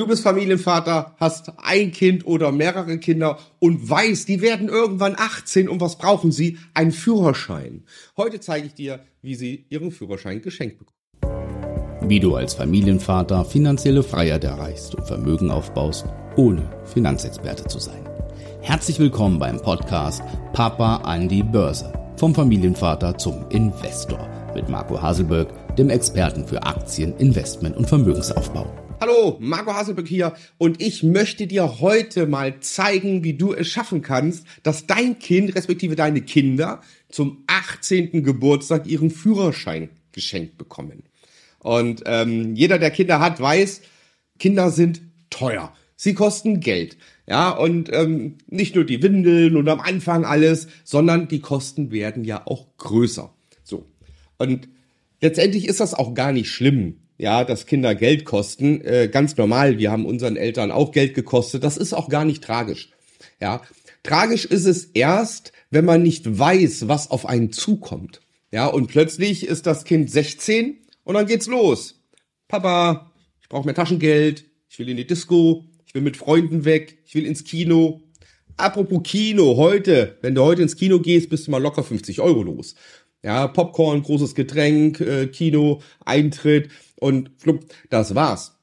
Du bist Familienvater, hast ein Kind oder mehrere Kinder und weißt, die werden irgendwann 18 und was brauchen sie? Ein Führerschein. Heute zeige ich dir, wie sie ihren Führerschein geschenkt bekommen. Wie du als Familienvater finanzielle Freiheit erreichst und Vermögen aufbaust, ohne Finanzexperte zu sein. Herzlich willkommen beim Podcast Papa an die Börse. Vom Familienvater zum Investor mit Marco Haselberg, dem Experten für Aktien, Investment und Vermögensaufbau. Hallo, Marco Haselberg hier und ich möchte dir heute mal zeigen, wie du es schaffen kannst, dass dein Kind respektive deine Kinder zum 18. Geburtstag ihren Führerschein geschenkt bekommen. Und ähm, jeder, der Kinder hat, weiß, Kinder sind teuer. Sie kosten Geld. Ja, und ähm, nicht nur die Windeln und am Anfang alles, sondern die Kosten werden ja auch größer. So. Und letztendlich ist das auch gar nicht schlimm ja, dass Kinder Geld kosten. Äh, ganz normal, wir haben unseren Eltern auch Geld gekostet. Das ist auch gar nicht tragisch. Ja, tragisch ist es erst, wenn man nicht weiß, was auf einen zukommt. Ja, und plötzlich ist das Kind 16 und dann geht's los. Papa, ich brauche mehr Taschengeld, ich will in die Disco, ich will mit Freunden weg, ich will ins Kino. Apropos Kino, heute, wenn du heute ins Kino gehst, bist du mal locker 50 Euro los. Ja, Popcorn, großes Getränk, äh, Kino, Eintritt und flupp, das war's.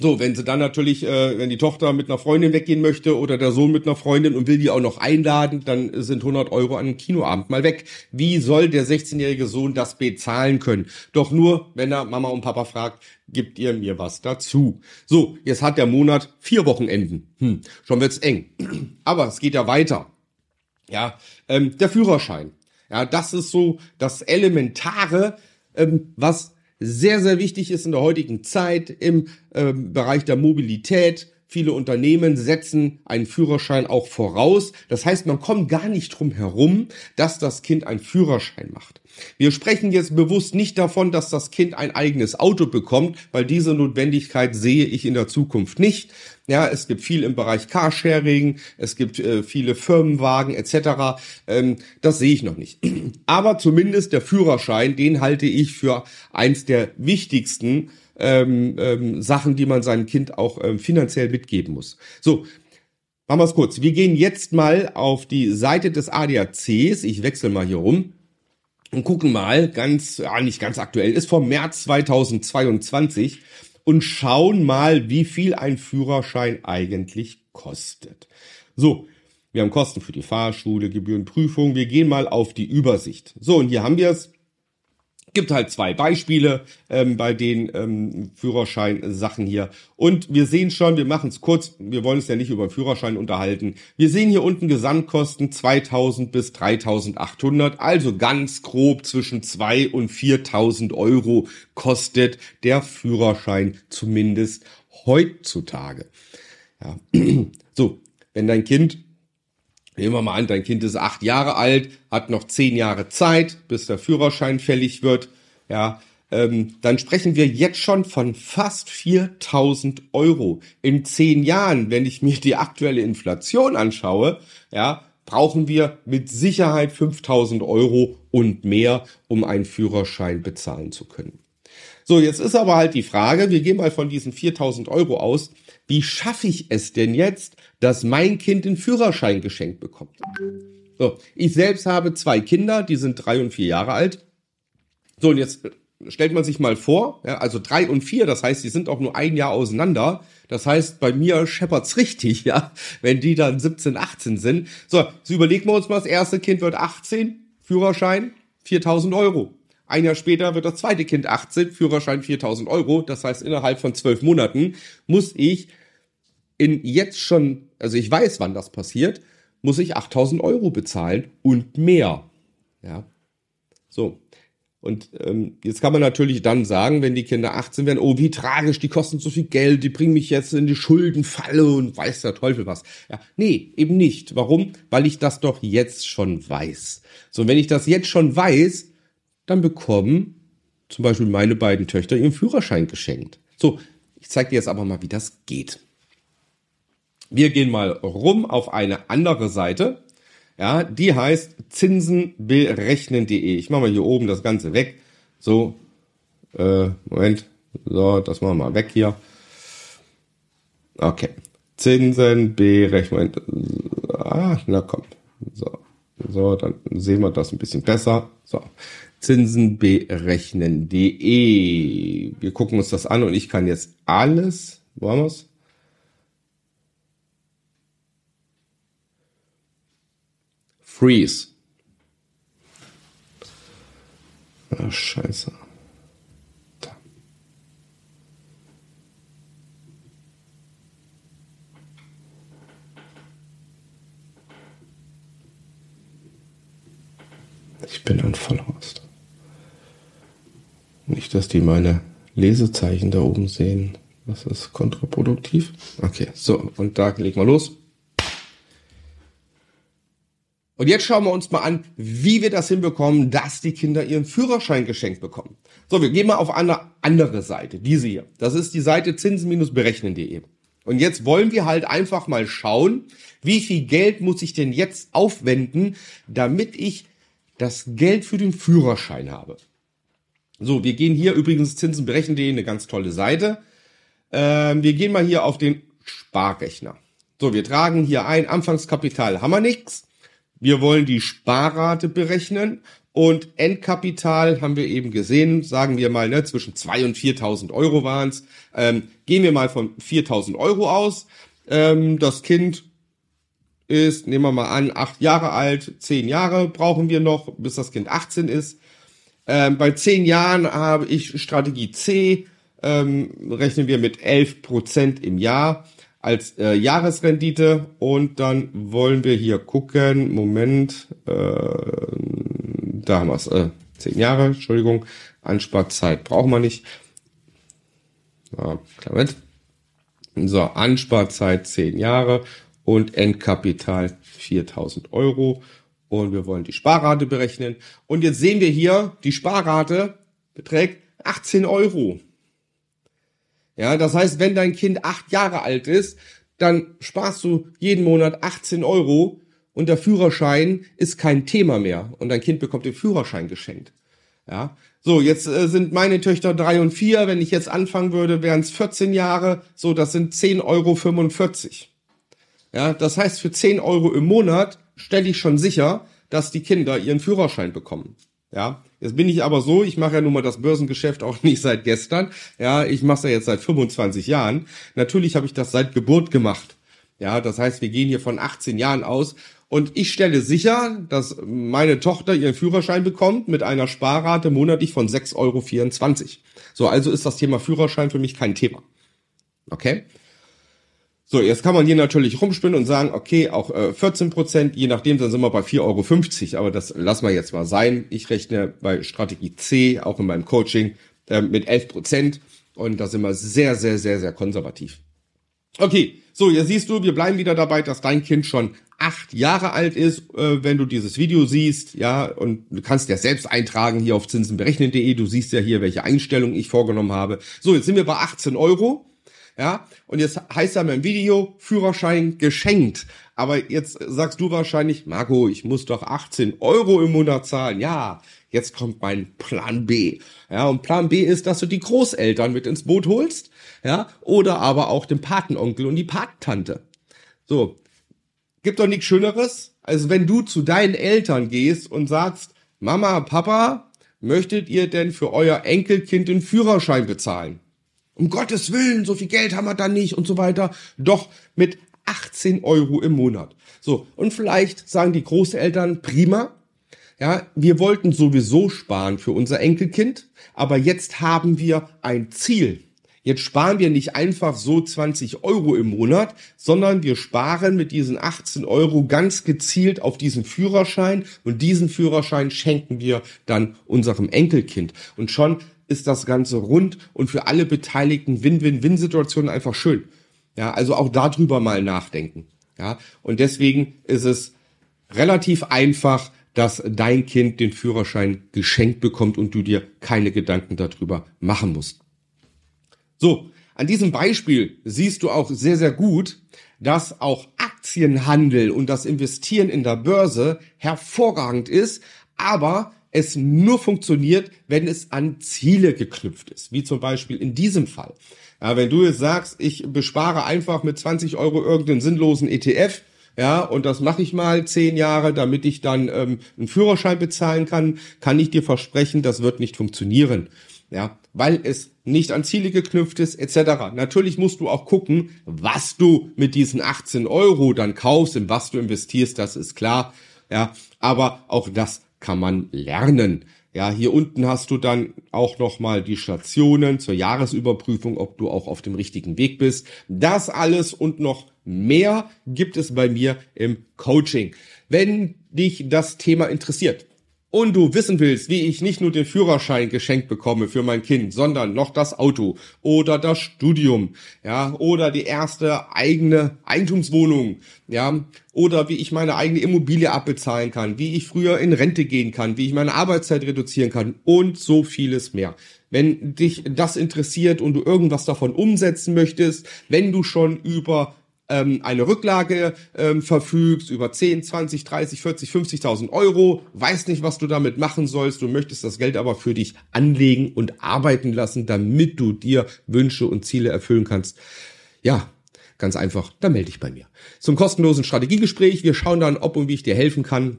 So, wenn sie dann natürlich, äh, wenn die Tochter mit einer Freundin weggehen möchte oder der Sohn mit einer Freundin und will die auch noch einladen, dann sind 100 Euro an einem Kinoabend mal weg. Wie soll der 16-jährige Sohn das bezahlen können? Doch nur, wenn er Mama und Papa fragt, gibt ihr mir was dazu? So, jetzt hat der Monat vier Wochenenden. Hm, schon wird's eng. Aber es geht ja weiter. Ja, ähm, der Führerschein. Ja, das ist so das Elementare, ähm, was sehr, sehr wichtig ist in der heutigen Zeit im ähm, Bereich der Mobilität. Viele Unternehmen setzen einen Führerschein auch voraus. Das heißt, man kommt gar nicht drum herum, dass das Kind einen Führerschein macht. Wir sprechen jetzt bewusst nicht davon, dass das Kind ein eigenes Auto bekommt, weil diese Notwendigkeit sehe ich in der Zukunft nicht. Ja, es gibt viel im Bereich Carsharing, es gibt äh, viele Firmenwagen etc. Ähm, das sehe ich noch nicht. Aber zumindest der Führerschein, den halte ich für eins der wichtigsten ähm, ähm, Sachen, die man seinem Kind auch ähm, finanziell mitgeben muss. So, machen wir es kurz. Wir gehen jetzt mal auf die Seite des ADACs. Ich wechsle mal hier rum und gucken mal, ganz, ja, nicht ganz aktuell, ist vom März 2022 und schauen mal, wie viel ein Führerschein eigentlich kostet. So, wir haben Kosten für die Fahrschule, Gebührenprüfung. Wir gehen mal auf die Übersicht. So, und hier haben wir es gibt halt zwei Beispiele ähm, bei den ähm, Führerschein-Sachen hier. Und wir sehen schon, wir machen es kurz, wir wollen uns ja nicht über Führerschein unterhalten. Wir sehen hier unten Gesamtkosten 2000 bis 3800, also ganz grob zwischen 2 und 4000 Euro kostet der Führerschein zumindest heutzutage. Ja. So, wenn dein Kind Nehmen wir mal an, dein Kind ist acht Jahre alt, hat noch zehn Jahre Zeit, bis der Führerschein fällig wird. Ja, ähm, dann sprechen wir jetzt schon von fast 4000 Euro. In zehn Jahren, wenn ich mir die aktuelle Inflation anschaue, ja, brauchen wir mit Sicherheit 5000 Euro und mehr, um einen Führerschein bezahlen zu können. So, jetzt ist aber halt die Frage, wir gehen mal von diesen 4000 Euro aus, wie schaffe ich es denn jetzt, dass mein Kind den Führerschein geschenkt bekommt? So, ich selbst habe zwei Kinder, die sind drei und vier Jahre alt. So, und jetzt stellt man sich mal vor, ja, also drei und vier, das heißt, die sind auch nur ein Jahr auseinander. Das heißt, bei mir scheppert's richtig, ja, wenn die dann 17, 18 sind. So, so überlegen wir uns mal, das erste Kind wird 18, Führerschein 4000 Euro. Ein Jahr später wird das zweite Kind 18, Führerschein 4000 Euro. Das heißt, innerhalb von zwölf Monaten muss ich in jetzt schon, also ich weiß, wann das passiert, muss ich 8000 Euro bezahlen und mehr. Ja. So. Und ähm, jetzt kann man natürlich dann sagen, wenn die Kinder 18 werden, oh, wie tragisch, die kosten so viel Geld, die bringen mich jetzt in die Schuldenfalle und weiß der Teufel was. Ja, nee, eben nicht. Warum? Weil ich das doch jetzt schon weiß. So, wenn ich das jetzt schon weiß, dann bekommen zum Beispiel meine beiden Töchter ihren Führerschein geschenkt. So, ich zeige dir jetzt aber mal, wie das geht. Wir gehen mal rum auf eine andere Seite. Ja, die heißt zinsenberechnen.de. Ich mache mal hier oben das Ganze weg. So, äh, Moment. So, das machen wir mal weg hier. Okay. Zinsen, Berechnung. Ah, na komm. So. Dann sehen wir das ein bisschen besser. So. Zinsen berechnen.de. Wir gucken uns das an und ich kann jetzt alles, wo haben wir's? Freeze. Ah, scheiße. Da. Ich bin ein Vollhorst. Nicht, dass die meine Lesezeichen da oben sehen. Das ist kontraproduktiv. Okay, so, und da legen wir los. Und jetzt schauen wir uns mal an, wie wir das hinbekommen, dass die Kinder ihren Führerschein geschenkt bekommen. So, wir gehen mal auf eine andere Seite, diese hier. Das ist die Seite zinsen-berechnen.de. Und jetzt wollen wir halt einfach mal schauen, wie viel Geld muss ich denn jetzt aufwenden, damit ich das Geld für den Führerschein habe. So, wir gehen hier übrigens zinsenberechnen.de, eine ganz tolle Seite. Ähm, wir gehen mal hier auf den Sparrechner. So, wir tragen hier ein, Anfangskapital haben wir nichts. Wir wollen die Sparrate berechnen und Endkapital haben wir eben gesehen, sagen wir mal, ne, zwischen 2.000 und 4.000 Euro waren es. Ähm, gehen wir mal von 4.000 Euro aus. Ähm, das Kind ist, nehmen wir mal an, acht Jahre alt, zehn Jahre brauchen wir noch, bis das Kind 18 ist. Ähm, bei zehn Jahren habe ich Strategie C, ähm, rechnen wir mit 11 Prozent im Jahr als äh, Jahresrendite und dann wollen wir hier gucken, Moment, äh, da haben wir es, äh, zehn Jahre, Entschuldigung, Ansparzeit brauchen wir nicht. Ja, klar mit. So, Ansparzeit zehn Jahre und Endkapital 4000 Euro und wir wollen die Sparrate berechnen. Und jetzt sehen wir hier, die Sparrate beträgt 18 Euro. Ja, das heißt, wenn dein Kind acht Jahre alt ist, dann sparst du jeden Monat 18 Euro und der Führerschein ist kein Thema mehr und dein Kind bekommt den Führerschein geschenkt. Ja, so jetzt äh, sind meine Töchter drei und vier. Wenn ich jetzt anfangen würde, wären es 14 Jahre. So, das sind 10,45 Euro. Ja, das heißt, für 10 Euro im Monat stelle ich schon sicher, dass die Kinder ihren Führerschein bekommen. Ja, jetzt bin ich aber so, ich mache ja nun mal das Börsengeschäft auch nicht seit gestern. Ja, ich mache es ja jetzt seit 25 Jahren. Natürlich habe ich das seit Geburt gemacht. Ja, das heißt, wir gehen hier von 18 Jahren aus und ich stelle sicher, dass meine Tochter ihren Führerschein bekommt mit einer Sparrate monatlich von 6,24 Euro. So, also ist das Thema Führerschein für mich kein Thema. Okay? So, jetzt kann man hier natürlich rumspinnen und sagen, okay, auch äh, 14 Prozent, je nachdem, dann sind wir bei 4,50 Euro. Aber das lassen wir jetzt mal sein. Ich rechne bei Strategie C, auch in meinem Coaching, äh, mit 11 Prozent. Und da sind wir sehr, sehr, sehr, sehr konservativ. Okay, so, jetzt siehst du, wir bleiben wieder dabei, dass dein Kind schon acht Jahre alt ist, äh, wenn du dieses Video siehst, ja, und du kannst ja selbst eintragen hier auf zinsenberechnen.de. Du siehst ja hier, welche Einstellungen ich vorgenommen habe. So, jetzt sind wir bei 18 Euro. Ja, und jetzt heißt ja im Video Führerschein geschenkt. Aber jetzt sagst du wahrscheinlich, Marco, ich muss doch 18 Euro im Monat zahlen. Ja, jetzt kommt mein Plan B. Ja, und Plan B ist, dass du die Großeltern mit ins Boot holst. Ja, oder aber auch den Patenonkel und die Patentante. So. Gibt doch nichts Schöneres, als wenn du zu deinen Eltern gehst und sagst, Mama, Papa, möchtet ihr denn für euer Enkelkind den Führerschein bezahlen? Um Gottes Willen, so viel Geld haben wir da nicht und so weiter. Doch mit 18 Euro im Monat. So, und vielleicht sagen die Großeltern, prima, ja, wir wollten sowieso sparen für unser Enkelkind, aber jetzt haben wir ein Ziel. Jetzt sparen wir nicht einfach so 20 Euro im Monat, sondern wir sparen mit diesen 18 Euro ganz gezielt auf diesen Führerschein und diesen Führerschein schenken wir dann unserem Enkelkind. Und schon ist das Ganze rund und für alle Beteiligten Win-Win-Win-Situationen einfach schön. Ja, also auch darüber mal nachdenken. Ja, und deswegen ist es relativ einfach, dass dein Kind den Führerschein geschenkt bekommt und du dir keine Gedanken darüber machen musst. So, an diesem Beispiel siehst du auch sehr, sehr gut, dass auch Aktienhandel und das Investieren in der Börse hervorragend ist, aber es nur funktioniert, wenn es an Ziele geknüpft ist, wie zum Beispiel in diesem Fall. Ja, wenn du jetzt sagst, ich bespare einfach mit 20 Euro irgendeinen sinnlosen ETF, ja, und das mache ich mal zehn Jahre, damit ich dann ähm, einen Führerschein bezahlen kann, kann ich dir versprechen, das wird nicht funktionieren. Ja, weil es nicht an Ziele geknüpft ist, etc. Natürlich musst du auch gucken, was du mit diesen 18 Euro dann kaufst, in was du investierst, das ist klar. Ja, aber auch das kann man lernen. Ja, hier unten hast du dann auch nochmal die Stationen zur Jahresüberprüfung, ob du auch auf dem richtigen Weg bist. Das alles und noch mehr gibt es bei mir im Coaching. Wenn dich das Thema interessiert, und du wissen willst, wie ich nicht nur den Führerschein geschenkt bekomme für mein Kind, sondern noch das Auto oder das Studium, ja, oder die erste eigene Eigentumswohnung, ja, oder wie ich meine eigene Immobilie abbezahlen kann, wie ich früher in Rente gehen kann, wie ich meine Arbeitszeit reduzieren kann und so vieles mehr. Wenn dich das interessiert und du irgendwas davon umsetzen möchtest, wenn du schon über ähm, eine Rücklage ähm, verfügst über 10, 20, 30, 40, 50.000 Euro, weißt nicht, was du damit machen sollst, du möchtest das Geld aber für dich anlegen und arbeiten lassen, damit du dir Wünsche und Ziele erfüllen kannst. Ja, ganz einfach, dann melde dich bei mir. Zum kostenlosen Strategiegespräch, wir schauen dann, ob und wie ich dir helfen kann.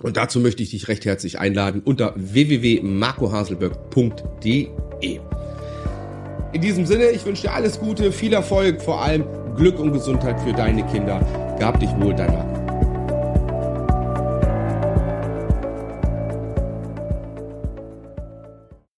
Und dazu möchte ich dich recht herzlich einladen unter www.marcohaselberg.de. In diesem Sinne, ich wünsche dir alles Gute, viel Erfolg, vor allem Glück und Gesundheit für deine Kinder. Gab dich wohl, dein Marco.